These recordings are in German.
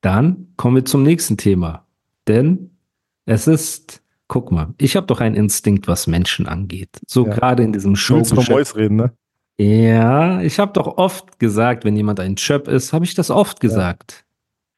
Dann kommen wir zum nächsten Thema. Denn es ist, guck mal, ich habe doch einen Instinkt, was Menschen angeht. So Ja. gerade in diesem Show. Willst du vom Voice reden, ne? Ja, ich habe doch oft gesagt, wenn jemand ein Chöp ist, habe ich das oft gesagt.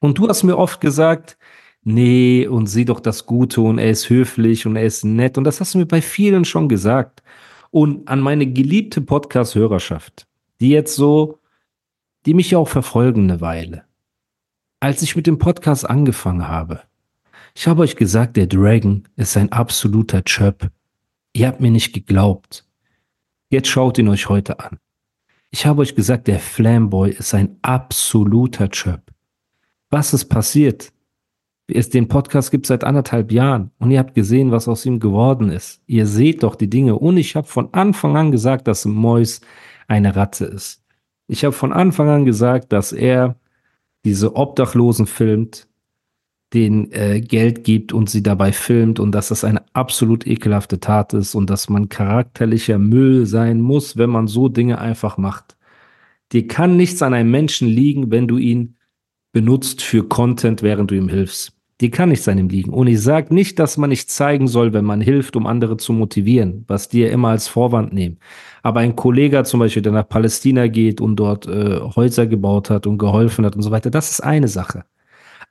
Und du hast mir oft gesagt, nee, und sieh doch das Gute und er ist höflich und er ist nett. Und das hast du mir bei vielen schon gesagt. Und an meine geliebte Podcast-Hörerschaft, die jetzt so, die mich ja auch verfolgen eine Weile. Als ich mit dem Podcast angefangen habe, ich habe euch gesagt, der Dragon ist ein absoluter Chöp. Ihr habt mir nicht geglaubt. Jetzt schaut ihn euch heute an. Ich habe euch gesagt, der Flamboy ist ein absoluter Chöp. Was ist passiert? Es, den Podcast gibt es seit anderthalb Jahren und ihr habt gesehen, was aus ihm geworden ist. Ihr seht doch die Dinge und ich habe von Anfang an gesagt, dass Mois eine Ratte ist. Ich habe von Anfang an gesagt, dass er diese Obdachlosen filmt, denen äh, Geld gibt und sie dabei filmt und dass das eine absolut ekelhafte Tat ist und dass man charakterlicher Müll sein muss, wenn man so Dinge einfach macht. Dir kann nichts an einem Menschen liegen, wenn du ihn benutzt für Content, während du ihm hilfst. Dir kann nichts an ihm liegen. Und ich sage nicht, dass man nicht zeigen soll, wenn man hilft, um andere zu motivieren, was die ja immer als Vorwand nehmen. Aber ein Kollege zum Beispiel, der nach Palästina geht und dort äh, Häuser gebaut hat und geholfen hat und so weiter, das ist eine Sache.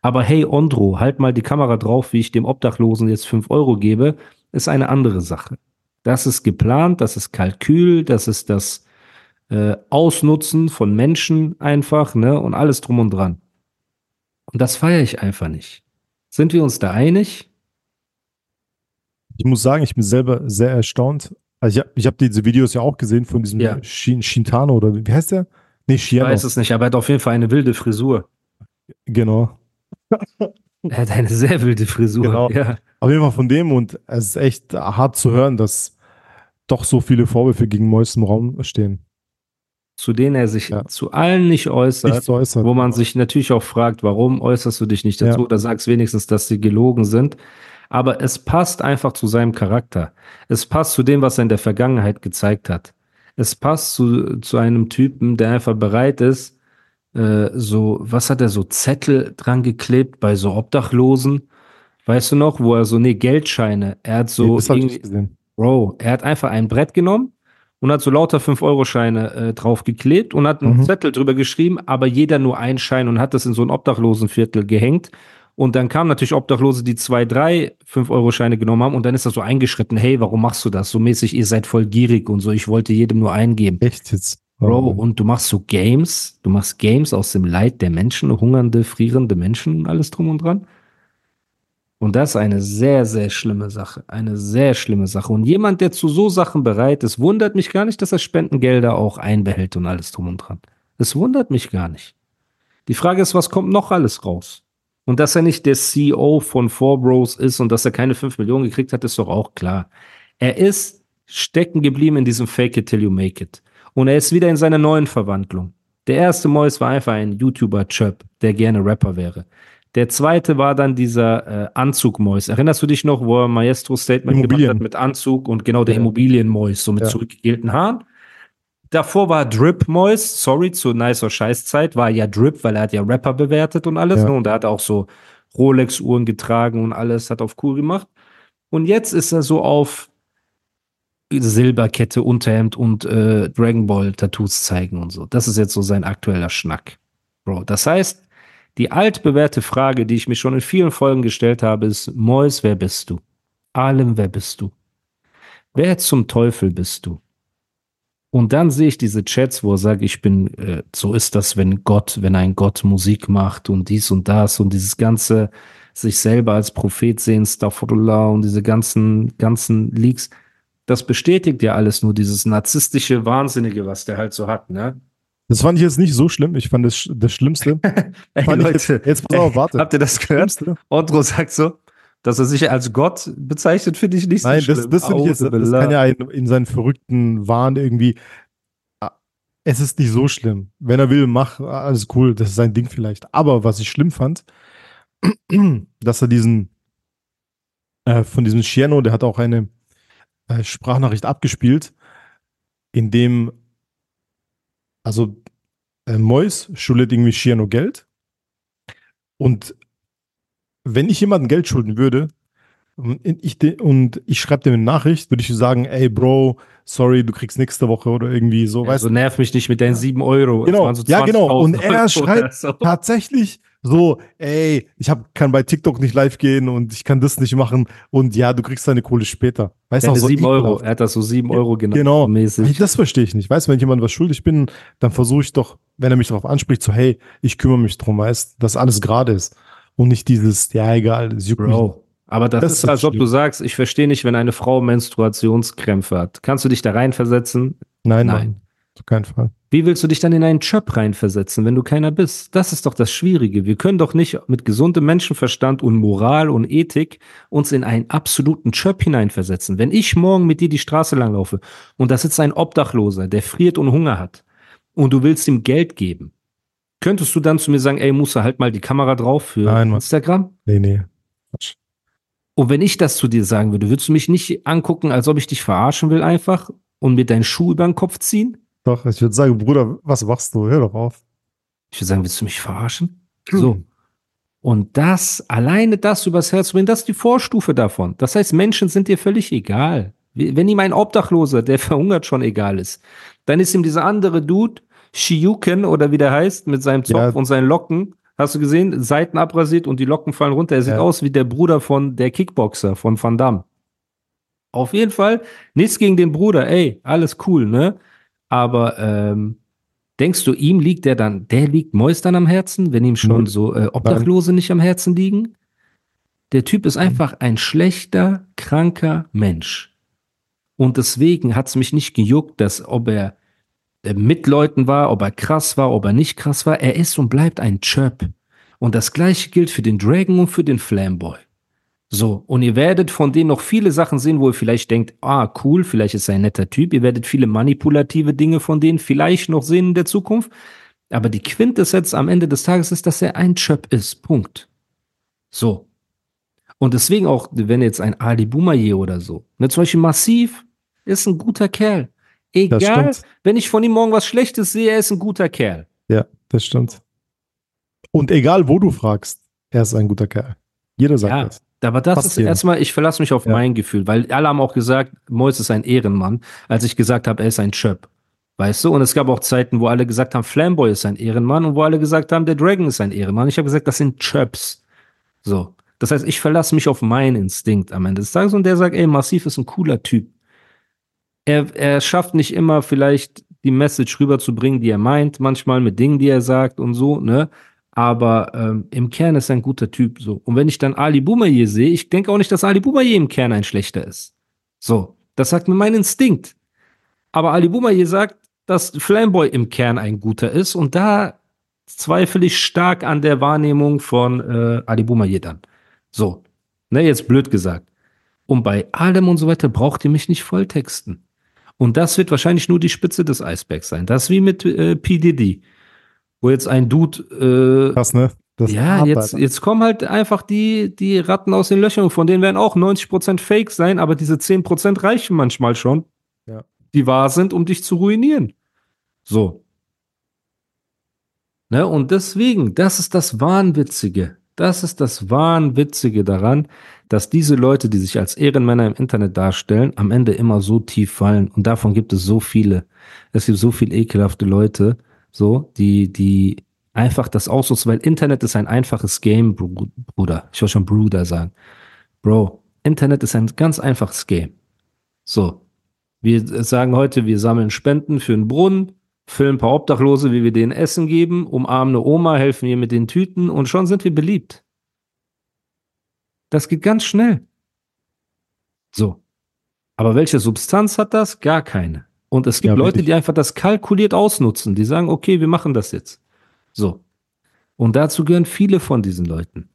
Aber hey, Ondro, halt mal die Kamera drauf, wie ich dem Obdachlosen jetzt fünf Euro gebe, ist eine andere Sache. Das ist geplant, das ist Kalkül, das ist das äh, Ausnutzen von Menschen einfach, ne, und alles drum und dran. Und das feiere ich einfach nicht. Sind wir uns da einig? Ich muss sagen, ich bin selber sehr erstaunt. Also ich habe ich hab diese Videos ja auch gesehen von diesem Ja. Shin, Shintano oder wie heißt der? Nee, Ich Shiano. weiß es nicht, aber er hat auf jeden Fall eine wilde Frisur. Genau. Er hat eine sehr wilde Frisur. Genau. Ja. Auf jeden Fall von dem und es ist echt hart zu hören, dass doch so viele Vorwürfe gegen Mois im Raum stehen. Zu denen er sich Ja. zu allen nicht äußert. Äußert. Wo man sich natürlich auch fragt, warum äußerst du dich nicht dazu Ja. oder sagst wenigstens, dass sie gelogen sind. Aber es passt einfach zu seinem Charakter. Es passt zu dem, was er in der Vergangenheit gezeigt hat. Es passt zu, zu einem Typen, der einfach bereit ist, äh, so, was hat er so Zettel dran geklebt bei so Obdachlosen? Weißt du noch, wo er so, nee, Geldscheine. Er hat so, Nee, das irgendwie-. Bro, er hat einfach ein Brett genommen und hat so lauter 5-Euro-Scheine äh, draufgeklebt und hat einen Mhm. Zettel drüber geschrieben, aber jeder nur einen Schein und hat das in so ein Obdachlosenviertel gehängt. Und dann kamen natürlich Obdachlose, die zwei, drei 5-Euro-Scheine genommen haben und dann ist er so eingeschritten, hey, warum machst du das? So mäßig, ihr seid voll gierig und so, ich wollte jedem nur eingeben. Echt jetzt? Bro, Oh. und du machst so Games, du machst Games aus dem Leid der Menschen, hungernde, frierende Menschen und alles drum und dran. Und das ist eine sehr, sehr schlimme Sache. Eine sehr schlimme Sache. Und jemand, der zu so Sachen bereit ist, wundert mich gar nicht, dass er Spendengelder auch einbehält und alles drum und dran. Es wundert mich gar nicht. Die Frage ist, was kommt noch alles raus? Und dass er nicht der CEO von Four Bros ist und dass er keine 5 Millionen gekriegt hat, ist doch auch klar. Er ist stecken geblieben in diesem Fake it till you make it. Und er ist wieder in seiner neuen Verwandlung. Der erste Mois war einfach ein YouTuber-Chöp, der gerne Rapper wäre. Der zweite war dann dieser äh, Anzug-Mois. Erinnerst du dich noch, wo er Maestro-Statement gemacht Immobilien. hat mit Anzug und genau der Ja. Immobilien-Mois, so mit Ja. zurückgegelten Haaren? Davor war Drip Mois, sorry, zu nicer Scheißzeit, war ja Drip, weil er hat ja Rapper bewertet und alles, Ja. ne? Und er hat auch so Rolex-Uhren getragen und alles, hat auf cool gemacht. Und jetzt ist er so auf Silberkette, Unterhemd und äh, Dragon Ball Tattoos zeigen und so. Das ist jetzt so sein aktueller Schnack. Bro, das heißt, die altbewährte Frage, die ich mir schon in vielen Folgen gestellt habe, ist, Mois, wer bist du? Alem, wer bist du? Wer zum Teufel bist du? Und dann sehe ich diese Chats, wo er sagt, ich bin, äh, so ist das, wenn Gott, wenn ein Gott Musik macht und dies und das und dieses ganze sich selber als Prophet sehen, Staffordullah und diese ganzen, ganzen Leaks. Das bestätigt ja alles nur dieses narzisstische Wahnsinnige, was der halt so hat, ne? Das fand ich jetzt nicht so schlimm. Ich fand das, das Schlimmste. Ey, Leute, jetzt, jetzt pass auf, warte. habt ihr das gehört? Otto sagt so, dass er sich als Gott bezeichnet, finde ich nicht so Nein, schlimm. das, das finde ich jetzt, das kann ja einen in seinen verrückten Wahn irgendwie. Ah, Es ist nicht so schlimm. Wenn er will, mach, alles cool, das ist sein Ding vielleicht. Aber was ich schlimm fand, dass er diesen, äh, von diesem Scherno, der hat auch eine äh, Sprachnachricht abgespielt, in dem, also äh, Mois schuldet irgendwie Scherno Geld. Und wenn ich jemandem Geld schulden würde, und ich, und ich schreibe dir eine Nachricht, würde ich sagen, ey Bro, sorry, du kriegst nächste Woche oder irgendwie so, weißt Also nerv mich nicht mit deinen 7 Euro. Es Genau. so Ja, genau. 20.000 Und er schreibt so. tatsächlich so, ey, ich hab, kann bei TikTok nicht live gehen und ich kann das nicht machen und ja, du kriegst deine Kohle später. Weißt du, so 7 Euro. Er hat das so 7 Euro genannt. Genau. Mäßig. Das verstehe ich nicht. Weißt du, wenn ich jemand was schuldig bin, dann versuche ich doch, wenn er mich darauf anspricht, so, hey, ich kümmere mich drum, weißt dass alles gerade ist. Und nicht dieses, ja, egal, das juckt mich. Aber das, Das ist, als ob schlimm. du sagst, ich verstehe nicht, wenn eine Frau Menstruationskrämpfe hat. Kannst du dich da reinversetzen? Nein, Nein. Mann. Auf keinen Fall. Wie willst du dich dann in einen Job reinversetzen, wenn du keiner bist? Das ist doch das Schwierige. Wir können doch nicht mit gesundem Menschenverstand und Moral und Ethik uns in einen absoluten Job hineinversetzen. Wenn ich morgen mit dir die Straße langlaufe und da sitzt ein Obdachloser, der friert und Hunger hat und du willst ihm Geld geben, könntest du dann zu mir sagen, ey, Musa, halt mal die Kamera drauf für Nein. Instagram? Nee, nee. Quatsch. Und wenn ich das zu dir sagen würde, würdest du mich nicht angucken, als ob ich dich verarschen will einfach und mir deinen Schuh über den Kopf ziehen? Doch, ich würde sagen, Bruder, was machst du? Hör doch auf. Ich würde sagen, willst du mich verarschen? So. Und das, alleine das übers Herz bringen, das ist die Vorstufe davon. Das heißt, Menschen sind dir völlig egal. Wenn ihm ein Obdachloser, der verhungert, schon egal ist, dann ist ihm dieser andere Dude, Shiuken oder wie der heißt, mit seinem Zopf Ja. und seinen Locken, hast du gesehen, Seiten abrasiert und die Locken fallen runter. Er sieht Ja. aus wie der Bruder von der Kickboxer, von Van Damme. Auf jeden Fall, nichts gegen den Bruder, ey, alles cool, ne? Aber ähm, denkst du, ihm liegt der dann, der liegt dann am Herzen, wenn ihm schon so äh, Obdachlose nicht am Herzen liegen? Der Typ ist einfach ein schlechter, kranker Mensch. Und deswegen hat es mich nicht gejuckt, dass ob er mit Leuten war, ob er krass war, ob er nicht krass war. Er ist und bleibt ein Chöp. Und das gleiche gilt für den Dragon und für den Flamboy. So, und ihr werdet von denen noch viele Sachen sehen, wo ihr vielleicht denkt, ah, cool, vielleicht ist er ein netter Typ. Ihr werdet viele manipulative Dinge von denen vielleicht noch sehen in der Zukunft. Aber die Quintessenz am Ende des Tages ist, dass er ein Chöp ist. Punkt. So. Und deswegen auch, wenn jetzt ein Ali Boumaier oder so, ne, zum Beispiel Massiv, ist ein guter Kerl. Egal, wenn ich von ihm morgen was Schlechtes sehe, er ist ein guter Kerl. Ja, das stimmt. Und egal, wo du fragst, er ist ein guter Kerl. Jeder sagt Ja, das. aber das Fast ist jeder. erstmal, ich verlasse mich auf Ja. mein Gefühl, weil alle haben auch gesagt, Mois ist ein Ehrenmann, als ich gesagt habe, er ist ein Chöp. Weißt du? Und es gab auch Zeiten, wo alle gesagt haben, Flamboy ist ein Ehrenmann und wo alle gesagt haben, der Dragon ist ein Ehrenmann. Ich habe gesagt, das sind Chöps. So. Das heißt, ich verlasse mich auf meinen Instinkt am Ende des Tages und der sagt, ey, Massiv ist ein cooler Typ. Er, er schafft nicht immer vielleicht die Message rüberzubringen, die er meint, manchmal mit Dingen, die er sagt und so, ne? Aber ähm, im Kern ist er ein guter Typ so. Und wenn ich dann Ali Boumaier sehe, ich denke auch nicht, dass Ali Boumaier im Kern ein schlechter ist. So, das sagt mir mein Instinkt. Aber Ali Boumaier sagt, dass Flamboy im Kern ein guter ist und da zweifle ich stark an der Wahrnehmung von äh, Ali Boumaier dann. So, ne, jetzt blöd gesagt. Und bei allem und so weiter braucht ihr mich nicht volltexten. Und das wird wahrscheinlich nur die Spitze des Eisbergs sein. Das ist wie mit äh, PDD, wo jetzt ein Dude äh, Krass, ne? Das ja, jetzt, jetzt kommen halt einfach die, die Ratten aus den Löchern. Von denen werden auch 90% Fake sein, aber diese 10% reichen manchmal schon, Ja. die wahr sind, um dich zu ruinieren. So. Ne? Und deswegen, das ist das Wahnwitzige. Das ist das Wahnwitzige daran, dass diese Leute, die sich als Ehrenmänner im Internet darstellen, am Ende immer so tief fallen. Und davon gibt es so viele. Es gibt so viele ekelhafte Leute, so, die, die einfach das ausnutzen, weil Internet ist ein einfaches Game, Bru- Bruder. Ich wollte schon Bruder sagen. Bro, Internet ist ein ganz einfaches Game. So. Wir sagen heute, wir sammeln Spenden für einen Brunnen, füllen ein paar Obdachlose, wie wir denen Essen geben, umarmen eine Oma, helfen ihr mit den Tüten und schon sind wir beliebt. Das geht ganz schnell. So. Aber welche Substanz hat das? Gar keine. Und es gibt Ja, Leute, die einfach das kalkuliert ausnutzen. Die sagen, okay, wir machen das jetzt. So. Und dazu gehören viele von diesen Leuten.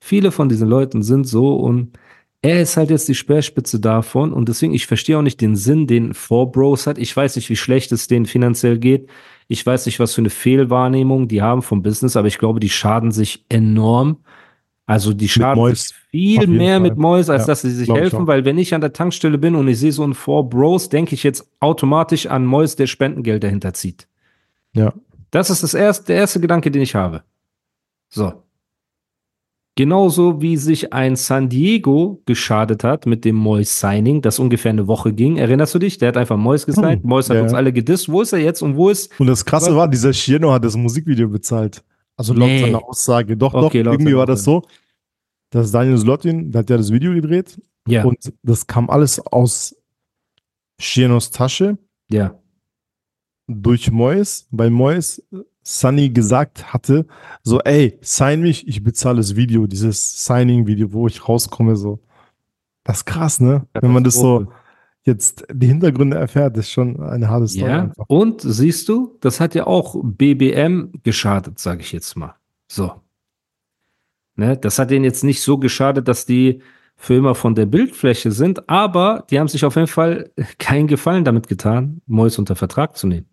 Viele von diesen Leuten sind so und er ist halt jetzt die Speerspitze davon und deswegen, ich verstehe auch nicht den Sinn, den Four Bros hat. Ich weiß nicht, wie schlecht es denen finanziell geht. Ich weiß nicht, was für eine Fehlwahrnehmung die haben vom Business, aber ich glaube, die schaden sich enorm. Also die schaden sich viel mehr Fall. mit Mois, als Ja, dass sie sich helfen, weil wenn ich an der Tankstelle bin und ich sehe so einen Four Bros, denke ich jetzt automatisch an Mois, der Spendengeld dahinter zieht. Ja. Das ist das erste, der erste Gedanke, den ich habe. So. Genauso wie sich ein San Diego geschadet hat mit dem Mois Signing, das ungefähr eine Woche ging. Erinnerst du dich? Der hat einfach Mois gesigned. Hm, Mois hat ja, uns alle gedisst. Wo ist er jetzt und wo ist? Und das Krasse war, dieser Shieno hat das Musikvideo bezahlt. Also laut Nee. seiner Aussage. Doch, Okay, doch, irgendwie war das so, dass Daniel Slotin, der hat ja das Video gedreht Ja, und das kam alles aus Shienos Tasche ja. durch Mois, weil Mois Sunny gesagt hatte, so, ey, sign mich, ich bezahle das Video, dieses Signing-Video, wo ich rauskomme, so. Das ist krass, ne? Wenn man das so jetzt die Hintergründe erfährt, ist schon eine harte Story Ja, einfach. und siehst du, das hat ja auch BBM geschadet, sage ich jetzt mal. So. Ne, das hat denen jetzt nicht so geschadet, dass die für immer von der Bildfläche sind, aber die haben sich auf jeden Fall keinen Gefallen damit getan, Mois unter Vertrag zu nehmen.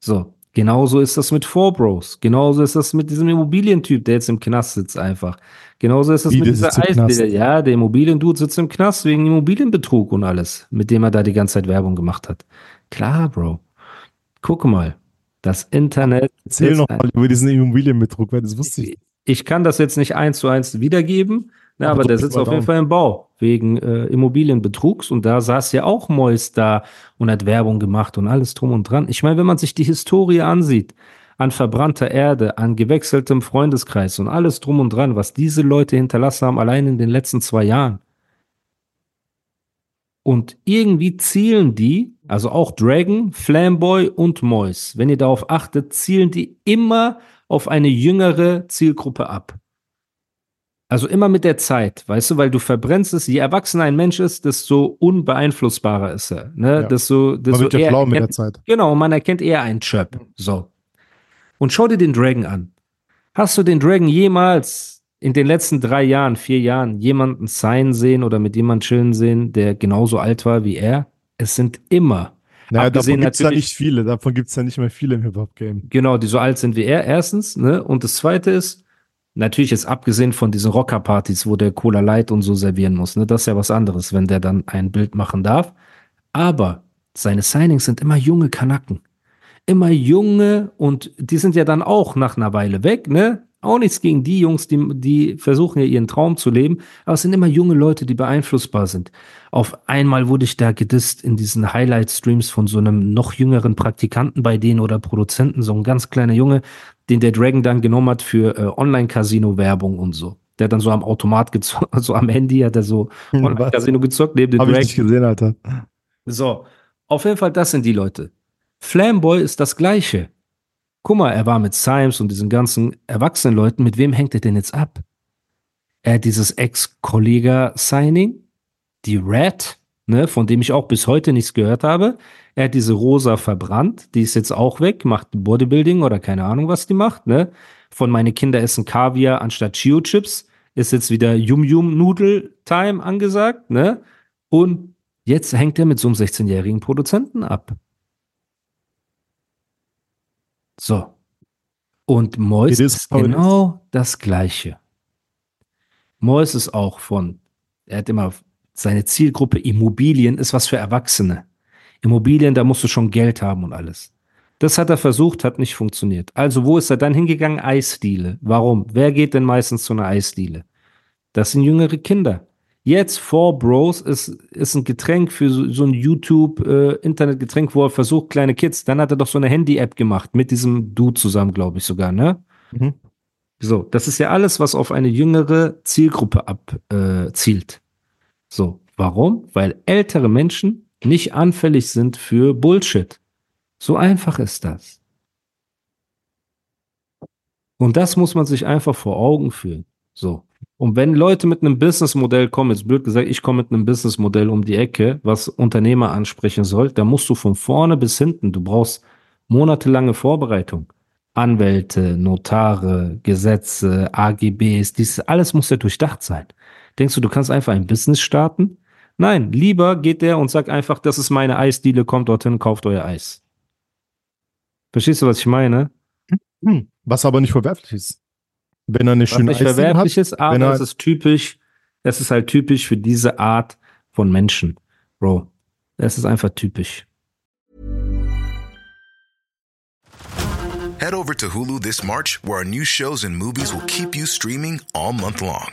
So. Genauso ist das mit Four Bros. Genauso ist das mit diesem Immobilientyp, der jetzt im Knast sitzt einfach. Genauso ist das Wie, mit dieser? Eisdiele. Ja, der Immobiliendude sitzt im Knast wegen Immobilienbetrug und alles, mit dem er da die ganze Zeit Werbung gemacht hat. Klar, Bro. Guck mal. Das Internet. Erzähl noch mal über diesen Immobilienbetrug, weil das wusste ich. Ich kann das jetzt nicht eins zu eins wiedergeben, ne, Aber aber der sitzt auf jeden. Fall im Bau wegen äh, Immobilienbetrugs und da saß ja auch Mois da und hat Werbung gemacht und alles drum und dran. Ich meine, wenn man sich die Historie ansieht, an verbrannter Erde, an gewechseltem Freundeskreis und alles drum und dran, was diese Leute hinterlassen haben, allein in den letzten zwei Jahren. Und irgendwie zielen die, also auch Dragon, Flamboy und Mois, wenn ihr darauf achtet, zielen die immer auf eine jüngere Zielgruppe ab. Also immer mit der Zeit, weißt du, weil du verbrennst es, je erwachsener ein Mensch ist, desto unbeeinflussbarer ist er. Ne? Ja. Desto, Man desto wird ja schlau mit der Zeit. Genau, man erkennt eher einen Chöp. So. Und schau dir den Dragon an. Hast du den Dragon jemals in den letzten drei Jahren, vier Jahren jemanden sein sehen oder mit jemandem chillen sehen, der genauso alt war wie er? Es sind immer, Naja, Abgesehen davon gibt es ja nicht viele. Davon gibt es ja nicht mehr viele im Hip-Hop-Game. genau, die so alt sind wie er, erstens. Ne? Und das zweite ist, natürlich jetzt abgesehen von diesen Rockerpartys, wo der Cola Light und so servieren muss. Ne? Das ist ja was anderes, wenn der dann ein Bild machen darf. Aber seine Signings sind immer junge Kanaken. Immer junge und die sind ja dann auch nach einer Weile weg, ne? Auch nichts gegen die Jungs, die, die versuchen ja ihren Traum zu leben, aber es sind immer junge Leute, die beeinflussbar sind. Auf einmal wurde ich da gedisst in diesen Highlight-Streams von so einem noch jüngeren Praktikanten bei denen oder Produzenten, so ein ganz kleiner Junge, den der Dragon dann genommen hat für äh, Online-Casino-Werbung und so. Der hat dann so am Automat gezockt, so am Handy hat er so Online-Casino gezockt neben dem ich Dragon. nicht gesehen, Alter. So, auf jeden Fall, das sind die Leute. Flamboy ist das Gleiche. Guck mal, er war mit Symes und diesen ganzen erwachsenen Leuten. Mit wem hängt er denn jetzt ab? Er hat dieses Ex-Kollega-Signing, die Red, ne, von dem ich auch bis heute nichts gehört habe. Er hat diese Rosa verbrannt, die ist jetzt auch weg, macht Bodybuilding oder keine Ahnung, was die macht, ne? Von meine Kinder essen Kaviar anstatt Chio-Chips ist jetzt wieder Yum-Yum-Nudel-Time angesagt, ne? Und jetzt hängt er mit so einem 16-jährigen Produzenten ab. So. Und Mois ist genau das Gleiche. Mois ist auch von, er hat immer seine Zielgruppe Immobilien ist was für Erwachsene. Immobilien, da musst du schon Geld haben und alles. Das hat er versucht, hat nicht funktioniert. Also wo ist er dann hingegangen? Eisdiele. Warum? Wer geht denn meistens zu einer Eisdiele? Das sind jüngere Kinder. Jetzt Four Bros ist, ist ein Getränk für so, so ein YouTube-Internetgetränk, wo er versucht, kleine Kids. Dann hat er doch so eine Handy-App gemacht mit diesem Dude zusammen, glaube ich sogar, ne? Mhm. So, das ist ja alles, was auf eine jüngere Zielgruppe abzielt. Äh. So, warum? Weil ältere Menschen nicht anfällig sind für Bullshit. So einfach ist das. Und das muss man sich einfach vor Augen führen. So. Und wenn Leute mit einem Businessmodell kommen, jetzt blöd gesagt, ich komme mit einem Businessmodell um die Ecke, was Unternehmer ansprechen soll, dann musst du von vorne bis hinten, du brauchst monatelange Vorbereitung. Anwälte, Notare, Gesetze, AGBs, dies alles muss ja durchdacht sein. Denkst du, du kannst einfach ein Business starten? Nein, lieber geht der und sagt einfach, das ist meine Eisdiele, kommt dorthin, kauft euer Eis. Verstehst du, was ich meine? Hm. Was aber nicht verwerflich ist. Wenn er eine Was schöne nicht Eisdiele verwerflich hat, ist, aber wenn er- es ist typisch, es ist halt typisch für diese Art von Menschen. Bro, es ist einfach typisch. Head over to Hulu this March, where our new shows and movies will keep you streaming all month long.